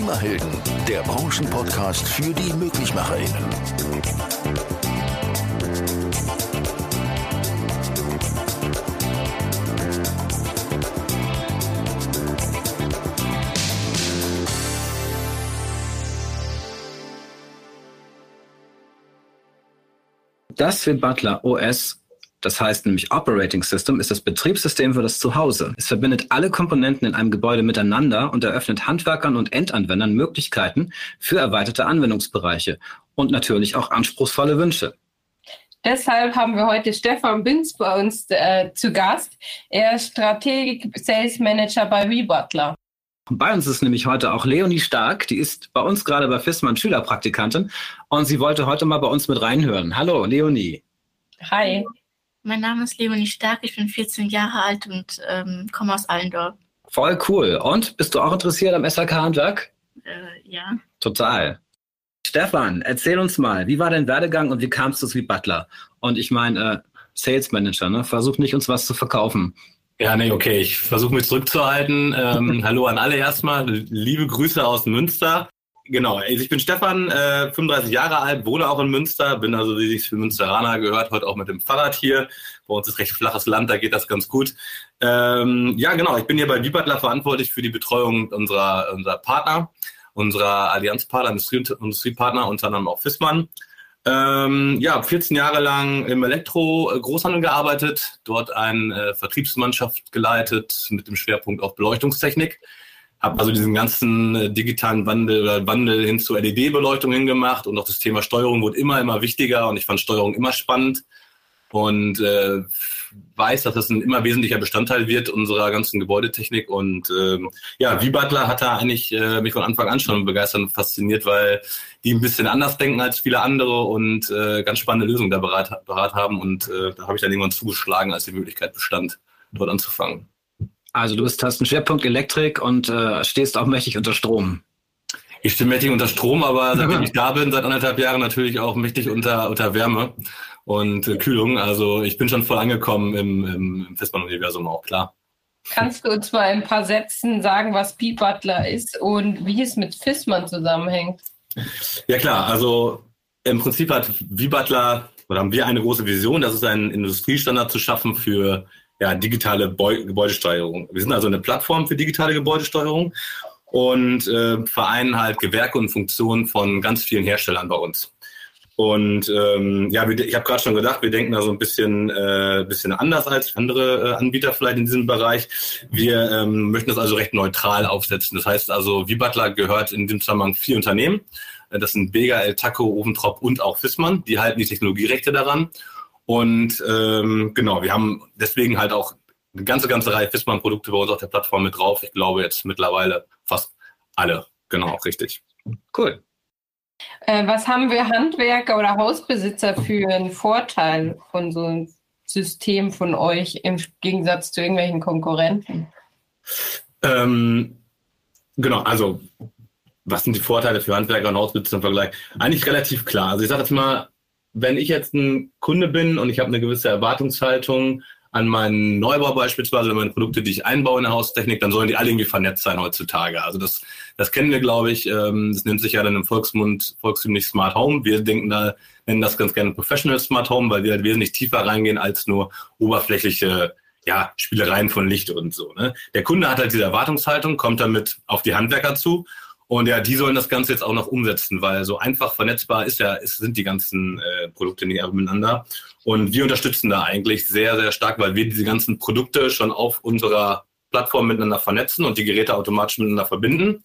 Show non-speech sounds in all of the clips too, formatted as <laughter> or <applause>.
Klimahelden, der Branchenpodcast für die MöglichmacherInnen. Das für Butler OS das heißt nämlich Operating System ist das Betriebssystem für das Zuhause. Es verbindet alle Komponenten in einem Gebäude miteinander und eröffnet Handwerkern und Endanwendern Möglichkeiten für erweiterte Anwendungsbereiche und natürlich auch anspruchsvolle Wünsche. Deshalb haben wir heute Stefan Binz bei uns äh, zu Gast. Er ist Strategik Sales Manager bei WeButler. Bei uns ist nämlich heute auch Leonie Stark, die ist bei uns gerade bei FISMAN Schülerpraktikantin und sie wollte heute mal bei uns mit reinhören. Hallo, Leonie. Hi. Mein Name ist Leonie Stark, ich bin 14 Jahre alt und ähm, komme aus Allendorf. Voll cool. Und bist du auch interessiert am SHK-Handwerk? Äh, ja. Total. Stefan, erzähl uns mal, wie war dein Werdegang und wie kamst du zu wie Butler? Und ich meine, äh, Sales Manager, ne? Versuch nicht, uns was zu verkaufen. Ja, nee, okay, ich versuche mich zurückzuhalten. Ähm, <laughs> hallo an alle erstmal. Liebe Grüße aus Münster. Genau, also ich bin Stefan, äh, 35 Jahre alt, wohne auch in Münster, bin also, wie sich für Münsteraner gehört, heute auch mit dem Fahrrad hier. Bei uns ist recht flaches Land, da geht das ganz gut. Ähm, ja, genau, ich bin hier bei Wiebadler verantwortlich für die Betreuung unserer, unserer Partner, unserer Allianzpartner, Industrie, Industriepartner, unter anderem auch Fissmann. Ähm, ja, 14 Jahre lang im Elektro-Großhandel gearbeitet, dort eine äh, Vertriebsmannschaft geleitet mit dem Schwerpunkt auf Beleuchtungstechnik habe also diesen ganzen äh, digitalen Wandel oder Wandel hin zu LED-Beleuchtung hingemacht und auch das Thema Steuerung wurde immer, immer wichtiger und ich fand Steuerung immer spannend und äh, weiß, dass das ein immer wesentlicher Bestandteil wird unserer ganzen Gebäudetechnik und ähm, ja, wie Butler hat da eigentlich äh, mich von Anfang an schon begeistert und fasziniert, weil die ein bisschen anders denken als viele andere und äh, ganz spannende Lösungen da bereit, bereit haben und äh, da habe ich dann irgendwann zugeschlagen, als die Möglichkeit bestand, dort anzufangen. Also du bist, hast einen Schwerpunkt Elektrik und äh, stehst auch mächtig unter Strom. Ich stehe mächtig unter Strom, aber <laughs> seitdem ich da bin, seit anderthalb Jahren natürlich auch mächtig unter, unter Wärme und äh, Kühlung. Also ich bin schon voll angekommen im, im, im Festbahn-Universum auch, klar. Kannst du uns mal in ein paar Sätzen sagen, was Pete Butler ist und wie es mit Fissmann zusammenhängt? Ja klar, also im Prinzip hat V-Butler oder haben wir eine große Vision, das ist ein Industriestandard zu schaffen für ja, digitale Beu Gebäudesteuerung. Wir sind also eine Plattform für digitale Gebäudesteuerung und äh, vereinen halt Gewerke und Funktionen von ganz vielen Herstellern bei uns. Und ähm, ja, ich habe gerade schon gedacht, wir denken da so ein bisschen, äh, bisschen anders als andere äh, Anbieter vielleicht in diesem Bereich. Wir ähm, möchten das also recht neutral aufsetzen. Das heißt also, Butler gehört in dem Zusammenhang vier Unternehmen. Das sind Bega, El Taco, Oventrop und auch Fissmann. Die halten die Technologierechte daran. Und ähm, genau, wir haben deswegen halt auch eine ganze, ganze Reihe Fissmann-Produkte bei uns auf der Plattform mit drauf. Ich glaube jetzt mittlerweile fast alle. Genau, richtig. Cool. Äh, was haben wir Handwerker oder Hausbesitzer für einen Vorteil von so einem System von euch im Gegensatz zu irgendwelchen Konkurrenten? Ähm, genau, also was sind die Vorteile für Handwerker und Hausbesitzer im Vergleich? Eigentlich relativ klar. Also ich sage jetzt mal, wenn ich jetzt ein Kunde bin und ich habe eine gewisse Erwartungshaltung an meinen Neubau beispielsweise, meine Produkte, die ich einbaue in der Haustechnik, dann sollen die alle irgendwie vernetzt sein heutzutage. Also das, das kennen wir, glaube ich. Ähm, das nennt sich ja dann im Volksmund volkstümlich Smart Home. Wir denken da, nennen das ganz gerne Professional Smart Home, weil wir halt wesentlich tiefer reingehen als nur oberflächliche ja, Spielereien von Licht und so. Ne? Der Kunde hat halt diese Erwartungshaltung, kommt damit auf die Handwerker zu und ja, die sollen das Ganze jetzt auch noch umsetzen, weil so einfach vernetzbar ist ja, ist, sind die ganzen äh, Produkte nicht miteinander. Und wir unterstützen da eigentlich sehr, sehr stark, weil wir diese ganzen Produkte schon auf unserer Plattform miteinander vernetzen und die Geräte automatisch miteinander verbinden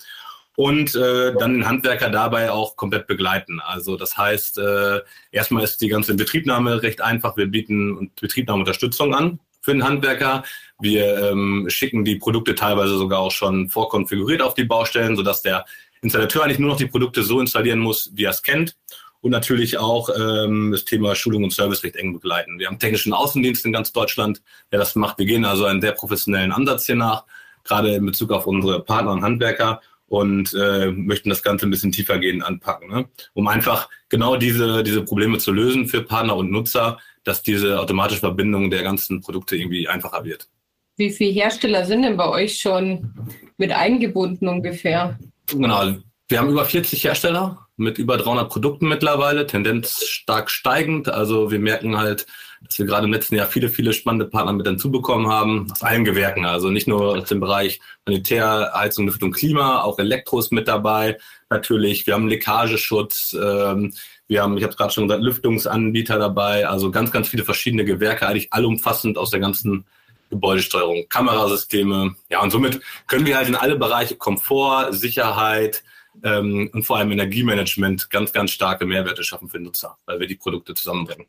und äh, dann den Handwerker dabei auch komplett begleiten. Also das heißt, äh, erstmal ist die ganze Betriebnahme recht einfach. Wir bieten Betriebnahmeunterstützung an für den Handwerker. Wir ähm, schicken die Produkte teilweise sogar auch schon vorkonfiguriert auf die Baustellen, sodass der Installateur eigentlich nur noch die Produkte so installieren muss, wie er es kennt. Und natürlich auch ähm, das Thema Schulung und Service recht eng begleiten. Wir haben technischen Außendienst in ganz Deutschland, der das macht. Wir gehen also einen sehr professionellen Ansatz hier nach, gerade in Bezug auf unsere Partner und Handwerker und äh, möchten das Ganze ein bisschen tiefer gehen anpacken, ne? um einfach genau diese, diese Probleme zu lösen für Partner und Nutzer, dass diese automatische Verbindung der ganzen Produkte irgendwie einfacher wird. Wie viele Hersteller sind denn bei euch schon mit eingebunden ungefähr? Genau, wir haben über 40 Hersteller mit über 300 Produkten mittlerweile, Tendenz stark steigend. Also wir merken halt, dass wir gerade im letzten Jahr viele, viele spannende Partner mit hinzubekommen haben, aus allen Gewerken. Also nicht nur aus dem Bereich Sanitär, Heizung, Luft und Klima, auch Elektros mit dabei. Natürlich, wir haben Leckageschutz, ähm, wir haben, ich habe es gerade schon gesagt, Lüftungsanbieter dabei. Also ganz, ganz viele verschiedene Gewerke, eigentlich allumfassend aus der ganzen Gebäudesteuerung, Kamerasysteme. Ja, und somit können wir halt in alle Bereiche Komfort, Sicherheit ähm, und vor allem Energiemanagement ganz, ganz starke Mehrwerte schaffen für Nutzer, weil wir die Produkte zusammenbringen.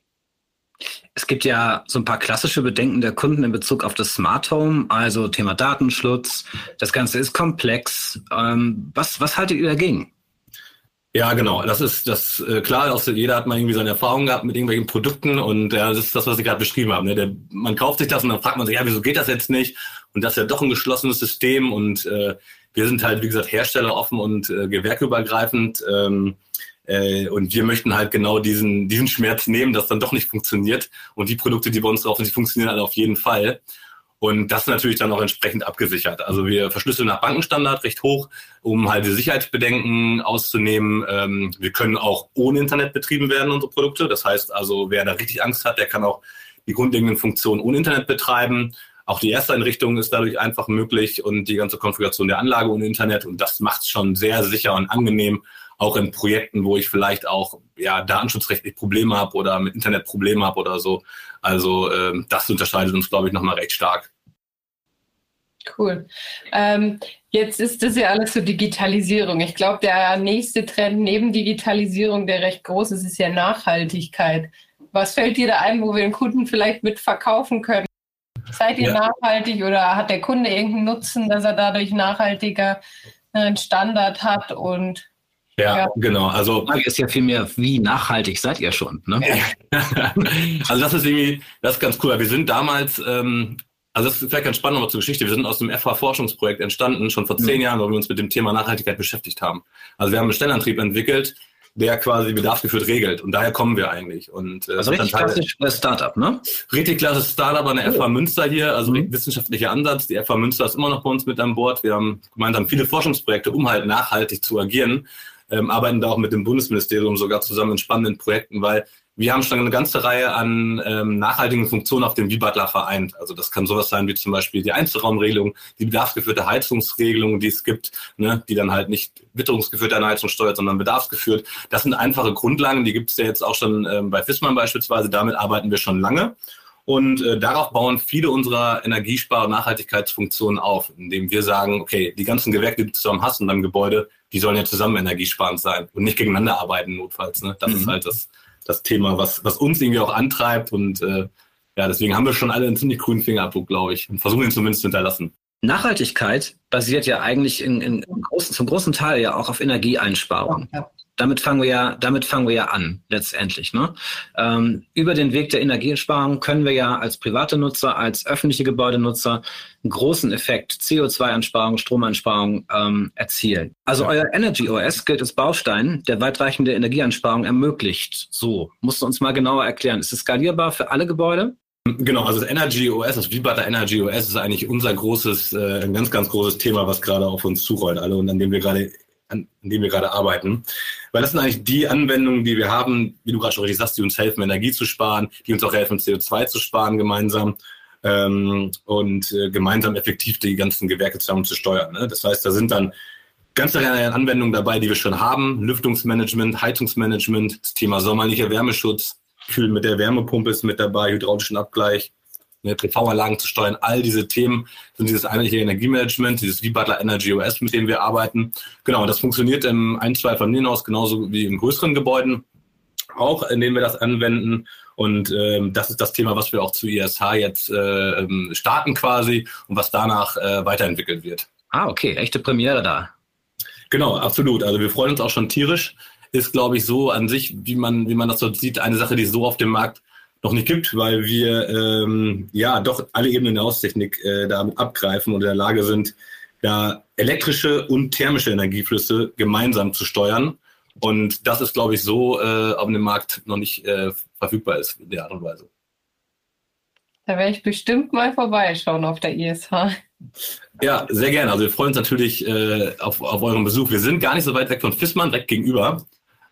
Es gibt ja so ein paar klassische Bedenken der Kunden in Bezug auf das Smart Home, also Thema Datenschutz. Das Ganze ist komplex. Ähm, was, was haltet ihr dagegen? Ja, genau. Das ist das äh, klar. Auch jeder hat mal irgendwie seine Erfahrungen gehabt mit irgendwelchen Produkten und äh, das ist das, was ich gerade beschrieben habe. Ne? Der, man kauft sich das und dann fragt man sich, ja, wieso geht das jetzt nicht? Und das ist ja doch ein geschlossenes System und äh, wir sind halt, wie gesagt, Hersteller offen und äh, gewerkeübergreifend. Ähm, äh, und wir möchten halt genau diesen, diesen Schmerz nehmen, dass dann doch nicht funktioniert. Und die Produkte, die bei uns drauf sind, die funktionieren halt auf jeden Fall. Und das natürlich dann auch entsprechend abgesichert. Also wir verschlüsseln nach Bankenstandard recht hoch, um halt die Sicherheitsbedenken auszunehmen. Ähm, wir können auch ohne Internet betrieben werden, unsere Produkte. Das heißt also, wer da richtig Angst hat, der kann auch die grundlegenden Funktionen ohne Internet betreiben. Auch die erste Einrichtung ist dadurch einfach möglich und die ganze Konfiguration der Anlage ohne Internet. Und das macht es schon sehr sicher und angenehm, auch in Projekten, wo ich vielleicht auch ja datenschutzrechtlich Probleme habe oder mit Internet Probleme habe oder so. Also ähm, das unterscheidet uns, glaube ich, nochmal recht stark. Cool. Ähm, jetzt ist das ja alles so Digitalisierung. Ich glaube, der nächste Trend neben Digitalisierung, der recht groß ist, ist ja Nachhaltigkeit. Was fällt dir da ein, wo wir den Kunden vielleicht mitverkaufen können? Seid ihr ja. nachhaltig oder hat der Kunde irgendeinen Nutzen, dass er dadurch nachhaltiger äh, einen Standard hat und ja, ja, genau. Also die Frage ist ja vielmehr, wie nachhaltig seid ihr schon? Ne? <laughs> also das ist irgendwie, das ist ganz cool. Wir sind damals, ähm, also das ist vielleicht ganz spannend nochmal zur Geschichte. Wir sind aus dem FH-Forschungsprojekt entstanden, schon vor zehn mhm. Jahren, wo wir uns mit dem Thema Nachhaltigkeit beschäftigt haben. Also wir haben einen Stellantrieb entwickelt, der quasi bedarfsgeführt regelt. Und daher kommen wir eigentlich. Und, äh, also richtig klassisch Startup, ne? Richtig klassisches Startup an der FH Münster hier, also mhm. wissenschaftlicher Ansatz. Die FH Münster ist immer noch bei uns mit an Bord. Wir haben gemeinsam viele Forschungsprojekte, um halt nachhaltig zu agieren ähm, arbeiten da auch mit dem Bundesministerium sogar zusammen in spannenden Projekten, weil wir haben schon eine ganze Reihe an ähm, nachhaltigen Funktionen auf dem V-Butler vereint. Also das kann sowas sein wie zum Beispiel die Einzelraumregelung, die bedarfsgeführte Heizungsregelung, die es gibt, ne, die dann halt nicht witterungsgeführte Heizung steuert, sondern bedarfsgeführt. Das sind einfache Grundlagen, die gibt es ja jetzt auch schon ähm, bei FISMAN beispielsweise. Damit arbeiten wir schon lange. Und äh, darauf bauen viele unserer Energiespar- und Nachhaltigkeitsfunktionen auf, indem wir sagen, okay, die ganzen Gewerke, die du zusammen hast in deinem Gebäude, die sollen ja zusammen energiesparend sein und nicht gegeneinander arbeiten notfalls. Ne? Das mhm. ist halt das, das Thema, was, was uns irgendwie auch antreibt. Und äh, ja, deswegen haben wir schon alle einen ziemlich grünen Fingerabdruck, glaube ich, und versuchen ihn zumindest zu hinterlassen. Nachhaltigkeit basiert ja eigentlich in, in, in großen, zum großen Teil ja auch auf Energieeinsparung. Ja, ja damit fangen wir ja, damit fangen wir ja an, letztendlich. Ne? Ähm, über den Weg der Energieeinsparung können wir ja als private Nutzer, als öffentliche Gebäudenutzer einen großen Effekt, CO2-Einsparung, Stromeinsparung ähm, erzielen. Also ja. euer Energy OS gilt als Baustein, der weitreichende Energieeinsparung ermöglicht. So, musst du uns mal genauer erklären. Ist es skalierbar für alle Gebäude? Genau, also das Energy OS, das Vibrata Energy OS ist eigentlich unser großes, äh, ein ganz, ganz großes Thema, was gerade auf uns zurollt, alle und an dem wir gerade an, an dem wir gerade arbeiten. Weil das sind eigentlich die Anwendungen, die wir haben, wie du gerade schon richtig sagst, die uns helfen, Energie zu sparen, die uns auch helfen, CO2 zu sparen gemeinsam ähm, und äh, gemeinsam effektiv die ganzen Gewerke zusammen zu steuern. Ne? Das heißt, da sind dann ganze Reihe Anwendungen dabei, die wir schon haben. Lüftungsmanagement, Heizungsmanagement, das Thema sommerlicher Wärmeschutz, Kühlen mit der Wärmepumpe ist mit dabei, hydraulischen Abgleich, PV-Anlagen zu steuern. All diese Themen sind dieses einheitliche Energiemanagement, dieses V-Butler Energy OS, mit dem wir arbeiten. Genau, und das funktioniert im ein-, zwei Familienhaus genauso wie in größeren Gebäuden auch, in denen wir das anwenden. Und ähm, das ist das Thema, was wir auch zu ISH jetzt äh, ähm, starten quasi und was danach äh, weiterentwickelt wird. Ah, okay, echte Premiere da. Genau, absolut. Also wir freuen uns auch schon tierisch. Ist, glaube ich, so an sich, wie man, wie man das dort sieht, eine Sache, die so auf dem Markt noch nicht gibt, weil wir ähm, ja doch alle Ebenen der Haustechnik äh, damit abgreifen und in der Lage sind, da elektrische und thermische Energieflüsse gemeinsam zu steuern. Und das ist, glaube ich, so äh, auf dem Markt noch nicht äh, verfügbar ist in der Art und Weise. Da werde ich bestimmt mal vorbeischauen auf der ISH. Ja, sehr gerne. Also wir freuen uns natürlich äh, auf, auf euren Besuch. Wir sind gar nicht so weit weg von Fissmann, direkt gegenüber.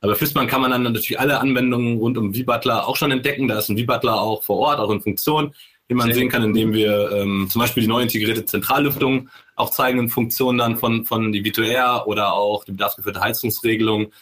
Aber Fissmann kann man dann natürlich alle Anwendungen rund um V-Butler auch schon entdecken. Da ist ein V-Butler auch vor Ort, auch in Funktion, die man sehr sehen kann, indem wir ähm, zum Beispiel die neu integrierte Zentrallüftung auch zeigen in Funktionen dann von, von die V2R oder auch die bedarfsgeführte Heizungsregelung.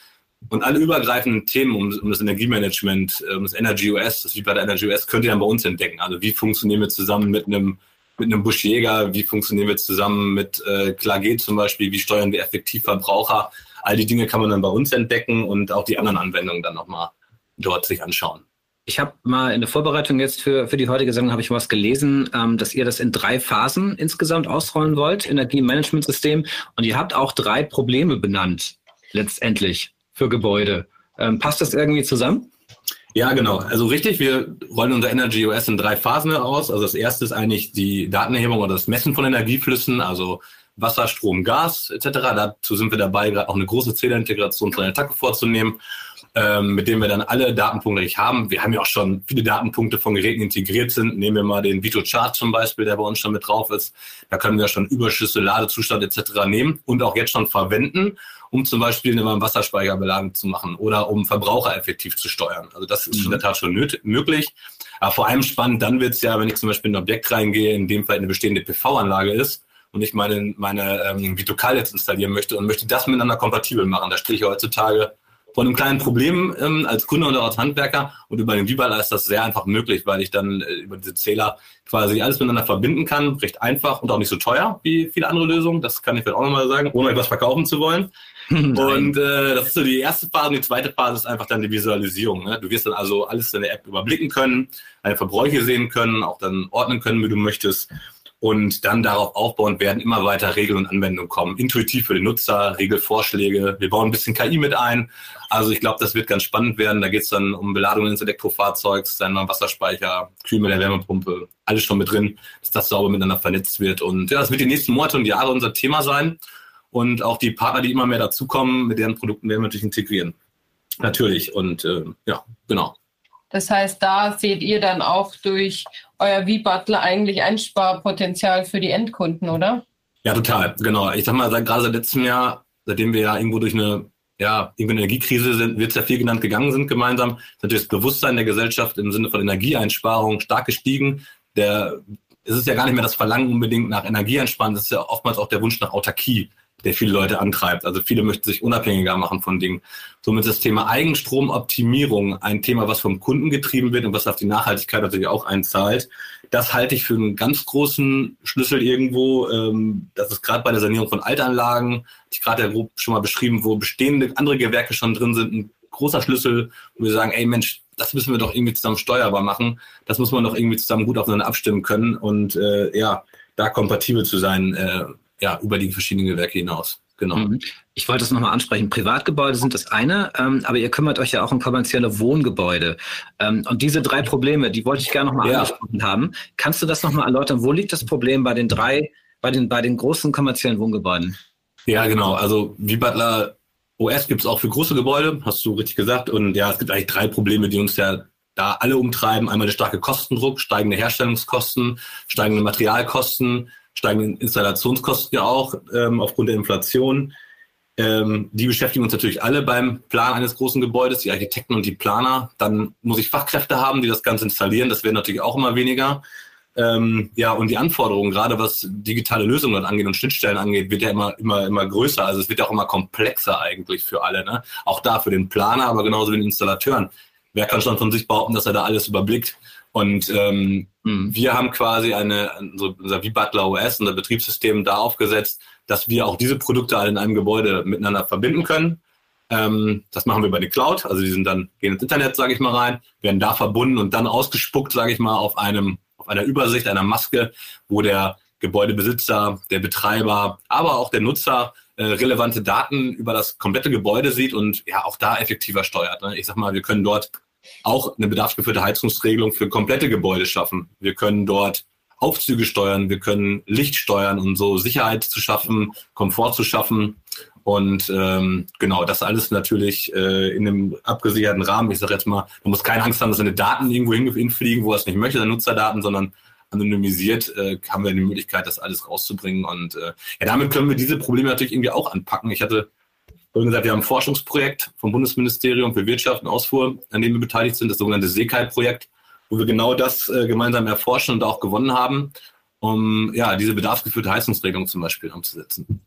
Und alle übergreifenden Themen um, um das Energiemanagement, um das Energy OS, das V-Butler Energy OS, könnt ihr dann bei uns entdecken. Also wie funktionieren wir zusammen mit einem mit einem Buschjäger, wie funktionieren wir zusammen mit äh, Klage zum Beispiel, wie steuern wir effektiv Verbraucher. All die Dinge kann man dann bei uns entdecken und auch die anderen Anwendungen dann nochmal dort sich anschauen. Ich habe mal in der Vorbereitung jetzt für, für die heutige Sendung habe ich was gelesen, ähm, dass ihr das in drei Phasen insgesamt ausrollen wollt, Energiemanagementsystem. Und ihr habt auch drei Probleme benannt, letztendlich, für Gebäude. Ähm, passt das irgendwie zusammen? Ja, genau. Also richtig, wir rollen unser Energy OS in drei Phasen aus. Also das erste ist eigentlich die Datenerhebung oder das Messen von Energieflüssen, also Wasser, Strom, Gas etc. Dazu sind wir dabei, gerade auch eine große Zählerintegration von der Attacke vorzunehmen, ähm, mit dem wir dann alle Datenpunkte nicht haben. Wir haben ja auch schon viele Datenpunkte von Geräten integriert sind. Nehmen wir mal den Vito Chart zum Beispiel, der bei uns schon mit drauf ist. Da können wir schon Überschüsse, Ladezustand etc. nehmen und auch jetzt schon verwenden um zum Beispiel eine Wasserspeicherbelagung zu machen oder um Verbraucher effektiv zu steuern. Also das ist mhm. in der Tat schon möglich. Aber vor allem spannend, dann wird es ja, wenn ich zum Beispiel in ein Objekt reingehe, in dem Fall eine bestehende PV-Anlage ist und ich meine, meine ähm, Vitokal jetzt installieren möchte und möchte das miteinander kompatibel machen. Da stehe ich heutzutage von einem kleinen Problem ähm, als Kunde oder als Handwerker und über den Vibaler ist das sehr einfach möglich, weil ich dann äh, über diese Zähler quasi alles miteinander verbinden kann, recht einfach und auch nicht so teuer wie viele andere Lösungen. Das kann ich vielleicht auch nochmal sagen, ohne etwas verkaufen zu wollen. <laughs> und äh, das ist so die erste Phase. Und die zweite Phase ist einfach dann die Visualisierung. Ne? Du wirst dann also alles in der App überblicken können, deine Verbräuche sehen können, auch dann ordnen können, wie du möchtest und dann darauf aufbauend werden immer weiter Regeln und Anwendungen kommen. Intuitiv für den Nutzer, Regelvorschläge. Wir bauen ein bisschen KI mit ein. Also ich glaube, das wird ganz spannend werden. Da geht es dann um Beladungen ins Elektrofahrzeugs, dann mal Wasserspeicher, Kühl mit der Wärmepumpe, alles schon mit drin, dass das sauber miteinander vernetzt wird. Und ja, das wird die nächsten Monate und Jahre unser Thema sein. Und auch die Partner, die immer mehr dazukommen, mit deren Produkten werden wir natürlich integrieren. Natürlich. Und äh, ja, genau. Das heißt, da seht ihr dann auch durch euer V-Butler eigentlich Einsparpotenzial für die Endkunden, oder? Ja, total, genau. Ich sag mal, seit, gerade seit letztem Jahr, seitdem wir ja irgendwo durch eine ja, irgendwie Energiekrise sind, wird ja viel genannt gegangen sind gemeinsam, ist natürlich das Bewusstsein der Gesellschaft im Sinne von Energieeinsparung stark gestiegen. Der, es ist ja gar nicht mehr das Verlangen unbedingt nach Energieeinsparen, es ist ja oftmals auch der Wunsch nach Autarkie der viele Leute antreibt. Also viele möchten sich unabhängiger machen von Dingen. Somit ist das Thema Eigenstromoptimierung ein Thema, was vom Kunden getrieben wird und was auf die Nachhaltigkeit natürlich auch einzahlt. Das halte ich für einen ganz großen Schlüssel irgendwo. Ähm, das ist gerade bei der Sanierung von Altanlagen, ich gerade ja grob schon mal beschrieben, wo bestehende andere Gewerke schon drin sind, ein großer Schlüssel, wo wir sagen, ey Mensch, das müssen wir doch irgendwie zusammen steuerbar machen. Das muss man doch irgendwie zusammen gut aufeinander abstimmen können und äh, ja, da kompatibel zu sein, äh, ja, über die verschiedenen Gewerke hinaus. Genau. Mhm. Ich wollte es nochmal ansprechen. Privatgebäude sind das eine, ähm, aber ihr kümmert euch ja auch um kommerzielle Wohngebäude. Ähm, und diese drei Probleme, die wollte ich gerne nochmal ja. angesprochen haben. Kannst du das nochmal erläutern? Wo liegt das Problem bei den drei, bei den, bei den großen kommerziellen Wohngebäuden? Ja, genau. Also wie Butler OS gibt es auch für große Gebäude, hast du richtig gesagt. Und ja, es gibt eigentlich drei Probleme, die uns ja da alle umtreiben. Einmal der starke Kostendruck, steigende Herstellungskosten, steigende Materialkosten, steigenden Installationskosten ja auch ähm, aufgrund der Inflation. Ähm, die beschäftigen uns natürlich alle beim Plan eines großen Gebäudes, die Architekten und die Planer. Dann muss ich Fachkräfte haben, die das Ganze installieren. Das werden natürlich auch immer weniger. Ähm, ja, und die Anforderungen, gerade was digitale Lösungen angeht und Schnittstellen angeht, wird ja immer, immer, immer größer. Also es wird ja auch immer komplexer eigentlich für alle. Ne? Auch da für den Planer, aber genauso den Installateuren. Wer kann schon von sich behaupten, dass er da alles überblickt? Und ähm, mhm. wir haben quasi eine, unser wie Butler OS, unser Betriebssystem da aufgesetzt, dass wir auch diese Produkte alle in einem Gebäude miteinander verbinden können. Ähm, das machen wir bei der Cloud, also die sind dann, gehen ins Internet, sage ich mal, rein, werden da verbunden und dann ausgespuckt, sage ich mal, auf einem, auf einer Übersicht, einer Maske, wo der Gebäudebesitzer, der Betreiber, aber auch der Nutzer äh, relevante Daten über das komplette Gebäude sieht und ja auch da effektiver steuert. Ne? Ich sag mal, wir können dort auch eine bedarfsgeführte Heizungsregelung für komplette Gebäude schaffen. Wir können dort Aufzüge steuern, wir können Licht steuern und so Sicherheit zu schaffen, Komfort zu schaffen. Und ähm, genau, das alles natürlich äh, in einem abgesicherten Rahmen. Ich sage jetzt mal, man muss keine Angst haben, dass seine Daten irgendwo hinfliegen, wo er es nicht möchte, seine Nutzerdaten, sondern anonymisiert äh, haben wir die Möglichkeit, das alles rauszubringen. Und äh, ja, damit können wir diese Probleme natürlich irgendwie auch anpacken. Ich hatte vorhin gesagt, wir haben ein Forschungsprojekt vom Bundesministerium für Wirtschaft und Ausfuhr, an dem wir beteiligt sind, das sogenannte Seekai-Projekt, wo wir genau das äh, gemeinsam erforschen und auch gewonnen haben, um ja diese bedarfsgeführte Heizungsregelung zum Beispiel umzusetzen.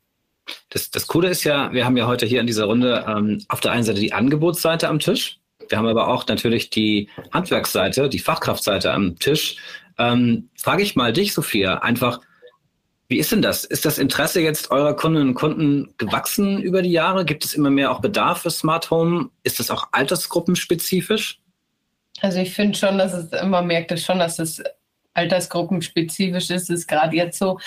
Das, das Coole ist ja, wir haben ja heute hier in dieser Runde ähm, auf der einen Seite die Angebotsseite am Tisch. Wir haben aber auch natürlich die Handwerksseite, die Fachkraftseite am Tisch. Ähm, frage ich mal dich, Sophia, einfach, wie ist denn das? Ist das Interesse jetzt eurer Kundinnen und Kunden gewachsen über die Jahre? Gibt es immer mehr auch Bedarf für Smart Home? Ist das auch altersgruppenspezifisch? Also ich finde schon, dass es, man merkt es schon, dass es altersgruppenspezifisch ist. Es ist gerade jetzt so,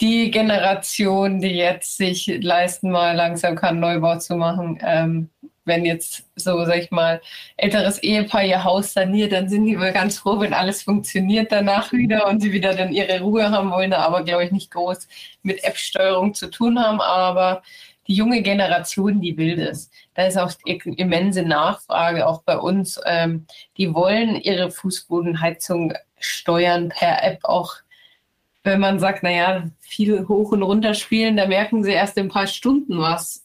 die Generation, die jetzt sich leisten mal langsam kann, Neubau zu machen, ähm, wenn jetzt so, sag ich mal, älteres Ehepaar ihr Haus saniert, dann sind die wohl ganz froh, wenn alles funktioniert danach wieder und sie wieder dann ihre Ruhe haben wollen, aber glaube ich nicht groß mit App-Steuerung zu tun haben. Aber die junge Generation, die will das. Da ist auch immense Nachfrage, auch bei uns. Ähm, die wollen ihre Fußbodenheizung steuern per App auch wenn man sagt, naja, viel hoch und runter spielen, da merken sie erst in ein paar Stunden was.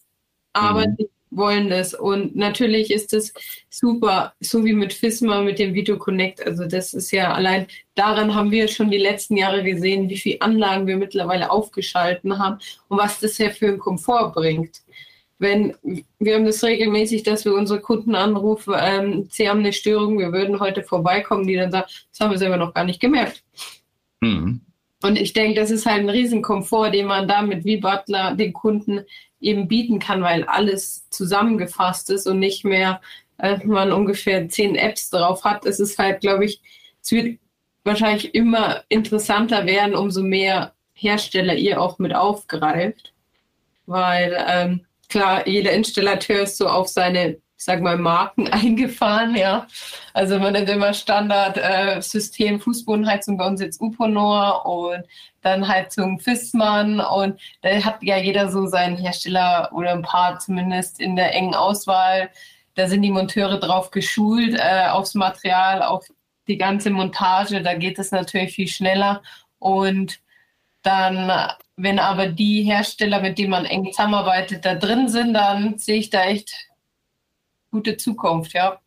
Aber mhm. die wollen das. Und natürlich ist es super, so wie mit FISMA, mit dem Video Connect. Also das ist ja allein, daran haben wir schon die letzten Jahre gesehen, wie viele Anlagen wir mittlerweile aufgeschalten haben und was das ja für einen Komfort bringt. Wenn wir haben das regelmäßig, dass wir unsere Kunden anrufen, ähm, sie haben eine Störung, wir würden heute vorbeikommen, die dann sagen, das haben wir selber noch gar nicht gemerkt. Mhm. Und ich denke, das ist halt ein Riesenkomfort, den man damit wie Butler den Kunden eben bieten kann, weil alles zusammengefasst ist und nicht mehr, äh, man ungefähr zehn Apps drauf hat. Es ist halt, glaube ich, es wird wahrscheinlich immer interessanter werden, umso mehr Hersteller ihr auch mit aufgreift. Weil ähm, klar, jeder Installateur ist so auf seine ich sag mal, Marken <laughs> eingefahren, ja. Also man nennt immer Standard-System äh, Fußbodenheizung bei uns jetzt Uponor und dann Heizung Fissmann und da hat ja jeder so seinen Hersteller oder ein paar zumindest in der engen Auswahl. Da sind die Monteure drauf geschult, äh, aufs Material, auf die ganze Montage. Da geht es natürlich viel schneller und dann, wenn aber die Hersteller, mit denen man eng zusammenarbeitet, da drin sind, dann sehe ich da echt gute Zukunft, ja.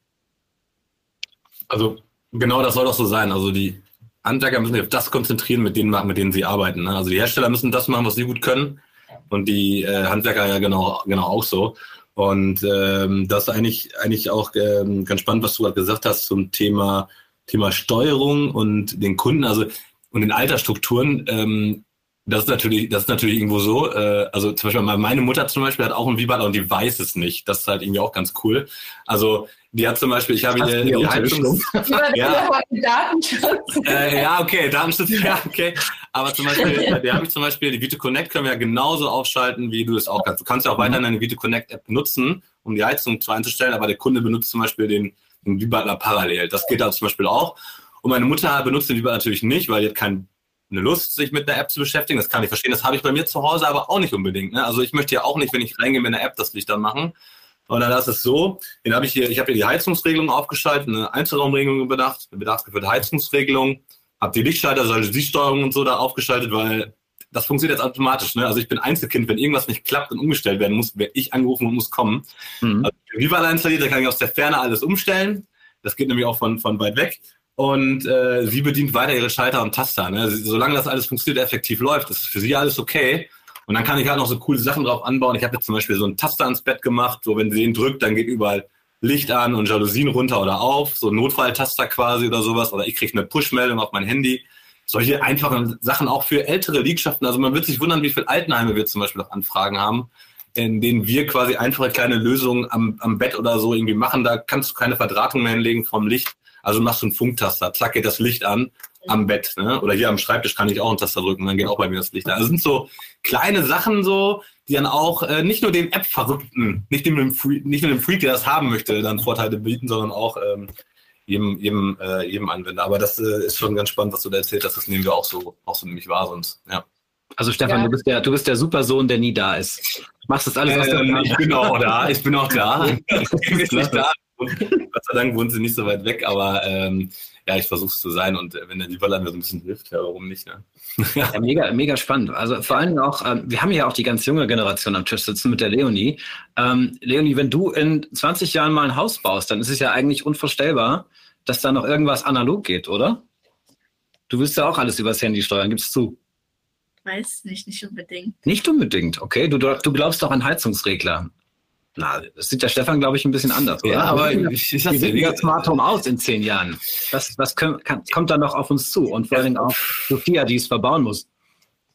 Also genau das soll doch so sein. Also die Handwerker müssen sich auf das konzentrieren, mit denen, mit denen sie arbeiten. Ne? Also die Hersteller müssen das machen, was sie gut können. Und die äh, Handwerker ja genau, genau auch so. Und ähm, das ist eigentlich, eigentlich auch ähm, ganz spannend, was du gerade gesagt hast zum Thema, Thema Steuerung und den Kunden, also und den Altersstrukturen. Ähm, das ist natürlich, das ist natürlich irgendwo so. Äh, also zum Beispiel meine Mutter zum Beispiel hat auch ein Vibrator und die weiß es nicht. Das ist halt irgendwie auch ganz cool. Also die hat zum Beispiel, ich habe ihr die Heizung. <laughs> ja. Äh, ja, okay, Datenschutz, <laughs> ja, okay. Aber zum Beispiel, die habe ich zum Beispiel, die Vito Connect können wir ja genauso aufschalten, wie du es auch kannst. Du kannst ja auch mhm. weiterhin eine Vito Connect App nutzen, um die Heizung zu einzustellen, aber der Kunde benutzt zum Beispiel den, den Vibrator parallel. Das geht da zum Beispiel auch. Und meine Mutter benutzt den Vibrator natürlich nicht, weil die hat keinen eine Lust, sich mit einer App zu beschäftigen. Das kann ich verstehen. Das habe ich bei mir zu Hause aber auch nicht unbedingt. Ne? Also ich möchte ja auch nicht, wenn ich reingehe mit einer App, das Licht dann machen. Und dann ist es so, den habe ich hier, ich habe hier die Heizungsregelung aufgeschaltet, eine Einzelraumregelung bedacht, eine bedarfsgeführte Heizungsregelung, habe die Lichtschalter, also die Steuerung und so da aufgeschaltet, weil das funktioniert jetzt automatisch. Ne? Also ich bin Einzelkind, wenn irgendwas nicht klappt und umgestellt werden muss, werde ich angerufen und muss kommen. Mhm. Also Viva installiert, da kann ich aus der Ferne alles umstellen. Das geht nämlich auch von, von weit weg und äh, sie bedient weiter ihre Schalter und Taster. Ne? Solange das alles funktioniert, effektiv läuft, ist für sie alles okay. Und dann kann ich halt noch so coole Sachen drauf anbauen. Ich habe jetzt zum Beispiel so einen Taster ans Bett gemacht, so wenn sie den drückt, dann geht überall Licht an und Jalousien runter oder auf, so ein Notfalltaster quasi oder sowas. Oder ich kriege eine Push-Meldung auf mein Handy. Solche einfachen Sachen auch für ältere Liegschaften. Also man wird sich wundern, wie viele Altenheime wir zum Beispiel auch Anfragen haben, in denen wir quasi einfache kleine Lösungen am, am Bett oder so irgendwie machen. Da kannst du keine Verdrahtung mehr hinlegen vom Licht also machst du einen Funktaster, zack geht das Licht an am Bett. Ne? Oder hier am Schreibtisch kann ich auch einen Taster drücken, dann geht auch bei mir das Licht an. Also sind so kleine Sachen so, die dann auch äh, nicht nur dem App-Verrückten, nicht dem, Freak, nicht nur dem Freak, der das haben möchte, dann Vorteile bieten, sondern auch ähm, jedem, jedem, äh, jedem Anwender. Aber das äh, ist schon ganz spannend, was du da erzählt hast. Das nehmen wir auch so, auch so nämlich wahr sonst. Ja. Also Stefan, ja. du bist der, du bist der Supersohn, der nie da ist. Du machst das alles, was ähm, Ich bin auch da, ich bin auch da. <laughs> ich bin nicht da. Gott sei Dank wohnen sie nicht so weit weg, aber ähm, ja, ich versuche es zu sein und äh, wenn der Lieferland mir so ein bisschen hilft, ja, warum nicht? Ne? ja, mega, mega spannend. Also vor allem auch, ähm, wir haben ja auch die ganz junge Generation am Tisch sitzen mit der Leonie. Ähm, Leonie, wenn du in 20 Jahren mal ein Haus baust, dann ist es ja eigentlich unvorstellbar, dass da noch irgendwas analog geht, oder? Du willst ja auch alles übers Handy steuern, gibst zu. Weiß nicht, nicht unbedingt. Nicht unbedingt, okay. Du, du glaubst doch an Heizungsregler. Na, das sieht der Stefan, glaube ich, ein bisschen anders. Oder? Ja, aber ich, ich, Wie sieht das Smart Home aus in zehn Jahren? Was, was können, kann, kommt da noch auf uns zu? Und vor allem auch Sophia, die es verbauen muss.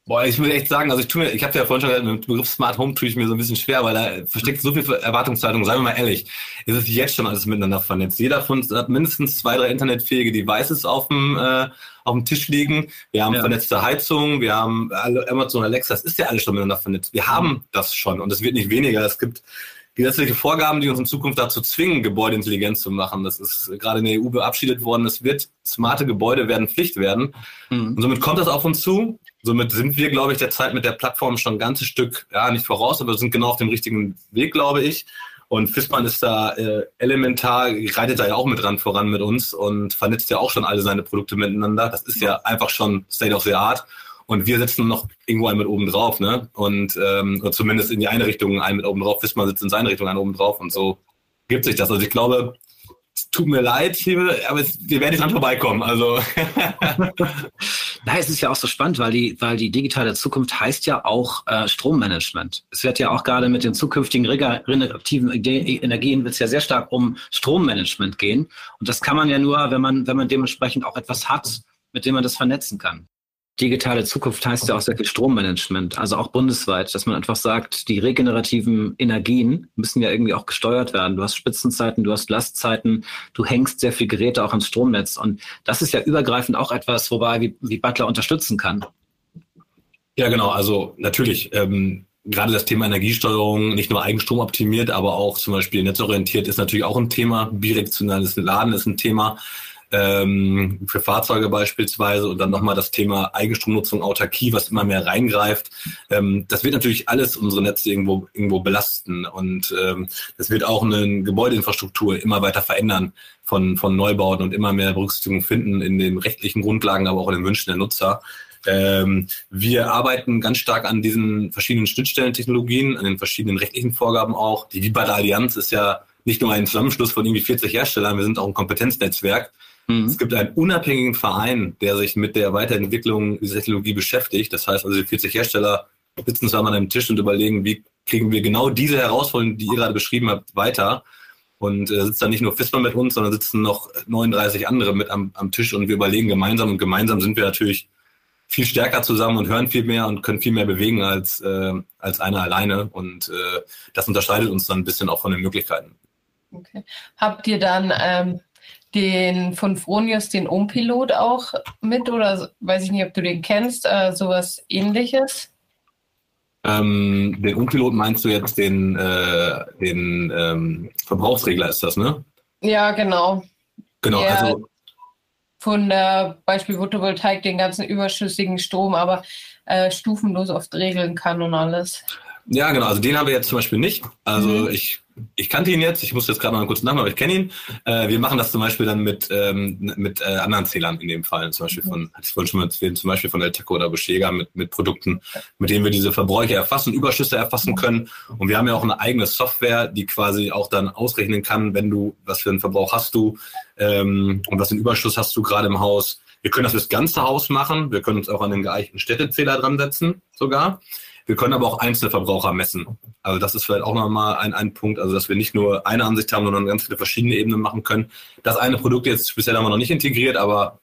Boah, ich muss echt sagen, also ich tue mir, ich habe ja vorhin schon gesagt, mit dem Begriff Smart Home tue ich mir so ein bisschen schwer, weil da versteckt so viel Erwartungshaltung. Seien wir mal ehrlich, es ist jetzt schon alles miteinander vernetzt. Jeder von uns hat mindestens zwei, drei internetfähige Devices auf dem, äh, auf dem Tisch liegen. Wir haben ja. vernetzte Heizungen, wir haben Amazon Alexa, das ist ja alles schon miteinander vernetzt. Wir haben das schon und es wird nicht weniger. Es gibt gesetzliche Vorgaben, die uns in Zukunft dazu zwingen, Gebäude intelligent zu machen. Das ist gerade in der EU verabschiedet worden. Es wird, smarte Gebäude werden Pflicht werden. Mhm. Und somit kommt das auf uns zu. Somit sind wir, glaube ich, der Zeit mit der Plattform schon ein ganzes Stück, ja, nicht voraus, aber sind genau auf dem richtigen Weg, glaube ich. Und Fissmann ist da äh, elementar, reitet da ja auch mit dran voran mit uns und vernetzt ja auch schon alle seine Produkte miteinander. Das ist ja einfach schon State of the Art. Und wir sitzen noch irgendwo einen mit oben drauf, ne? Und ähm, oder zumindest in die eine Richtung einen mit oben drauf, Fissmann sitzt in seine Richtung einen oben drauf und so gibt sich das. Also ich glaube, es tut mir leid, aber wir werden nicht dran vorbeikommen. Also. <laughs> Nein, es ist ja auch so spannend, weil die, weil die digitale Zukunft heißt ja auch äh, Strommanagement. Es wird ja auch gerade mit den zukünftigen regenerativen Energien wird es ja sehr stark um Strommanagement gehen. Und das kann man ja nur, wenn man, wenn man dementsprechend auch etwas hat, mit dem man das vernetzen kann digitale Zukunft heißt ja auch sehr viel Strommanagement, also auch bundesweit, dass man einfach sagt, die regenerativen Energien müssen ja irgendwie auch gesteuert werden. Du hast Spitzenzeiten, du hast Lastzeiten, du hängst sehr viel Geräte auch ans Stromnetz und das ist ja übergreifend auch etwas, wobei wie, wie Butler unterstützen kann. Ja, genau. Also natürlich. Ähm gerade das Thema Energiesteuerung nicht nur Eigenstrom optimiert, aber auch zum Beispiel netzorientiert ist natürlich auch ein Thema. Bidirektionales Laden ist ein Thema ähm, für Fahrzeuge beispielsweise und dann nochmal das Thema Eigenstromnutzung, Autarkie, was immer mehr reingreift. Ähm, das wird natürlich alles unsere Netze irgendwo, irgendwo belasten und ähm, das wird auch eine Gebäudeinfrastruktur immer weiter verändern von, von Neubauten und immer mehr Berücksichtigung finden in den rechtlichen Grundlagen, aber auch in den Wünschen der Nutzer. Ähm, wir arbeiten ganz stark an diesen verschiedenen Schnittstellentechnologien, an den verschiedenen rechtlichen Vorgaben auch. Die Viba Allianz ist ja nicht nur ein Zusammenschluss von irgendwie 40 Herstellern, wir sind auch ein Kompetenznetzwerk. Mhm. Es gibt einen unabhängigen Verein, der sich mit der Weiterentwicklung dieser Technologie beschäftigt. Das heißt also, die 40 Hersteller sitzen zusammen an einem Tisch und überlegen, wie kriegen wir genau diese Herausforderungen, die ihr gerade beschrieben habt, weiter. Und äh, sitzt da nicht nur Fissmann mit uns, sondern sitzen noch 39 andere mit am, am Tisch und wir überlegen gemeinsam. Und gemeinsam sind wir natürlich viel stärker zusammen und hören viel mehr und können viel mehr bewegen als, äh, als einer alleine. Und äh, das unterscheidet uns dann ein bisschen auch von den Möglichkeiten. Okay. Habt ihr dann ähm, den von Fronius, den Ompilot auch mit oder weiß ich nicht, ob du den kennst, äh, sowas ähnliches? Ähm, den Ompilot meinst du jetzt den, äh, den ähm, Verbrauchsregler ist das, ne? Ja, genau. Genau, der also von der Beispiel Photovoltaik den ganzen überschüssigen Strom, aber äh, stufenlos oft regeln kann und alles. Ja, genau. Also den haben wir jetzt zum Beispiel nicht. Also mhm. ich ich kannte ihn jetzt, ich muss jetzt gerade noch kurz nachmachen, aber ich kenne ihn. Äh, wir machen das zum Beispiel dann mit, ähm, mit äh, anderen Zählern in dem Fall, zum Beispiel von, hatte ich vorhin schon mal erzählt, zum Beispiel von Elteco oder Beschäger mit, mit Produkten, mit denen wir diese Verbräuche erfassen, Überschüsse erfassen können. Und wir haben ja auch eine eigene Software, die quasi auch dann ausrechnen kann, wenn du, was für einen Verbrauch hast du ähm, und was für einen Überschuss hast du gerade im Haus. Wir können das fürs ganze Haus machen. Wir können uns auch an den geeichten Städtezähler dran setzen, sogar. Wir können aber auch Einzelverbraucher messen. Also das ist vielleicht auch nochmal ein, ein Punkt, also dass wir nicht nur eine Ansicht haben, sondern ganz viele verschiedene Ebenen machen können. Das eine Produkt jetzt speziell haben wir noch nicht integriert, aber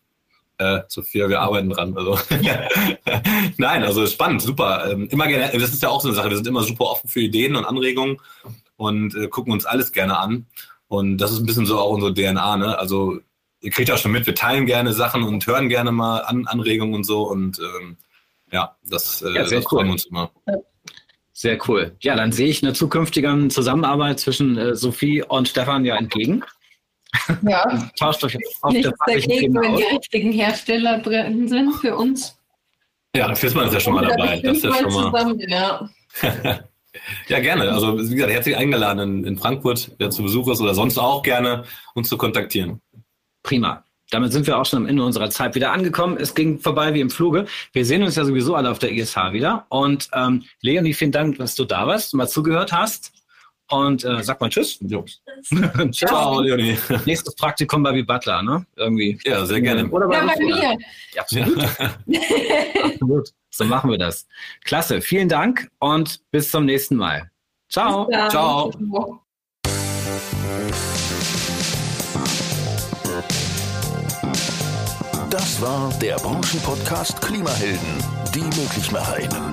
äh, Sophia, wir arbeiten dran. Also <laughs> Nein, also spannend, super. Ähm, immer gerne, das ist ja auch so eine Sache, wir sind immer super offen für Ideen und Anregungen und äh, gucken uns alles gerne an. Und das ist ein bisschen so auch unsere DNA, ne? Also ihr kriegt ja schon mit, wir teilen gerne Sachen und hören gerne mal an Anregungen und so und ähm, ja, das, äh, ja, sehr das cool. freuen wir uns immer. Sehr cool. Ja, dann sehe ich eine zukünftige Zusammenarbeit zwischen äh, Sophie und Stefan ja entgegen. Ja. <laughs> Tauscht euch auf Nichts der dagegen, wenn die richtigen Hersteller drin sind für uns. Ja, Fissmann ist ja schon mal dabei. Das ist ja schon mal. Zusammen, ja. <laughs> ja, gerne. Also, wie gesagt, herzlich eingeladen in, in Frankfurt, wer zu Besuch ist oder sonst auch gerne, uns zu kontaktieren. Prima. Damit sind wir auch schon am Ende unserer Zeit wieder angekommen. Es ging vorbei wie im Fluge. Wir sehen uns ja sowieso alle auf der ISH wieder. Und ähm, Leonie, vielen Dank, dass du da warst, mal zugehört hast. Und äh, sag mal Tschüss. <laughs> Ciao. Ciao, Leonie. Nächstes Praktikum bei wie Butler, ne? Irgendwie. Ja, sehr gerne. Oder bei, ja, bei mir. Ja, absolut. absolut. So machen wir das. Klasse. Vielen Dank und bis zum nächsten Mal. Ciao. Ciao. Das war der Branchenpodcast Klimahelden, die Möglichmacherinnen.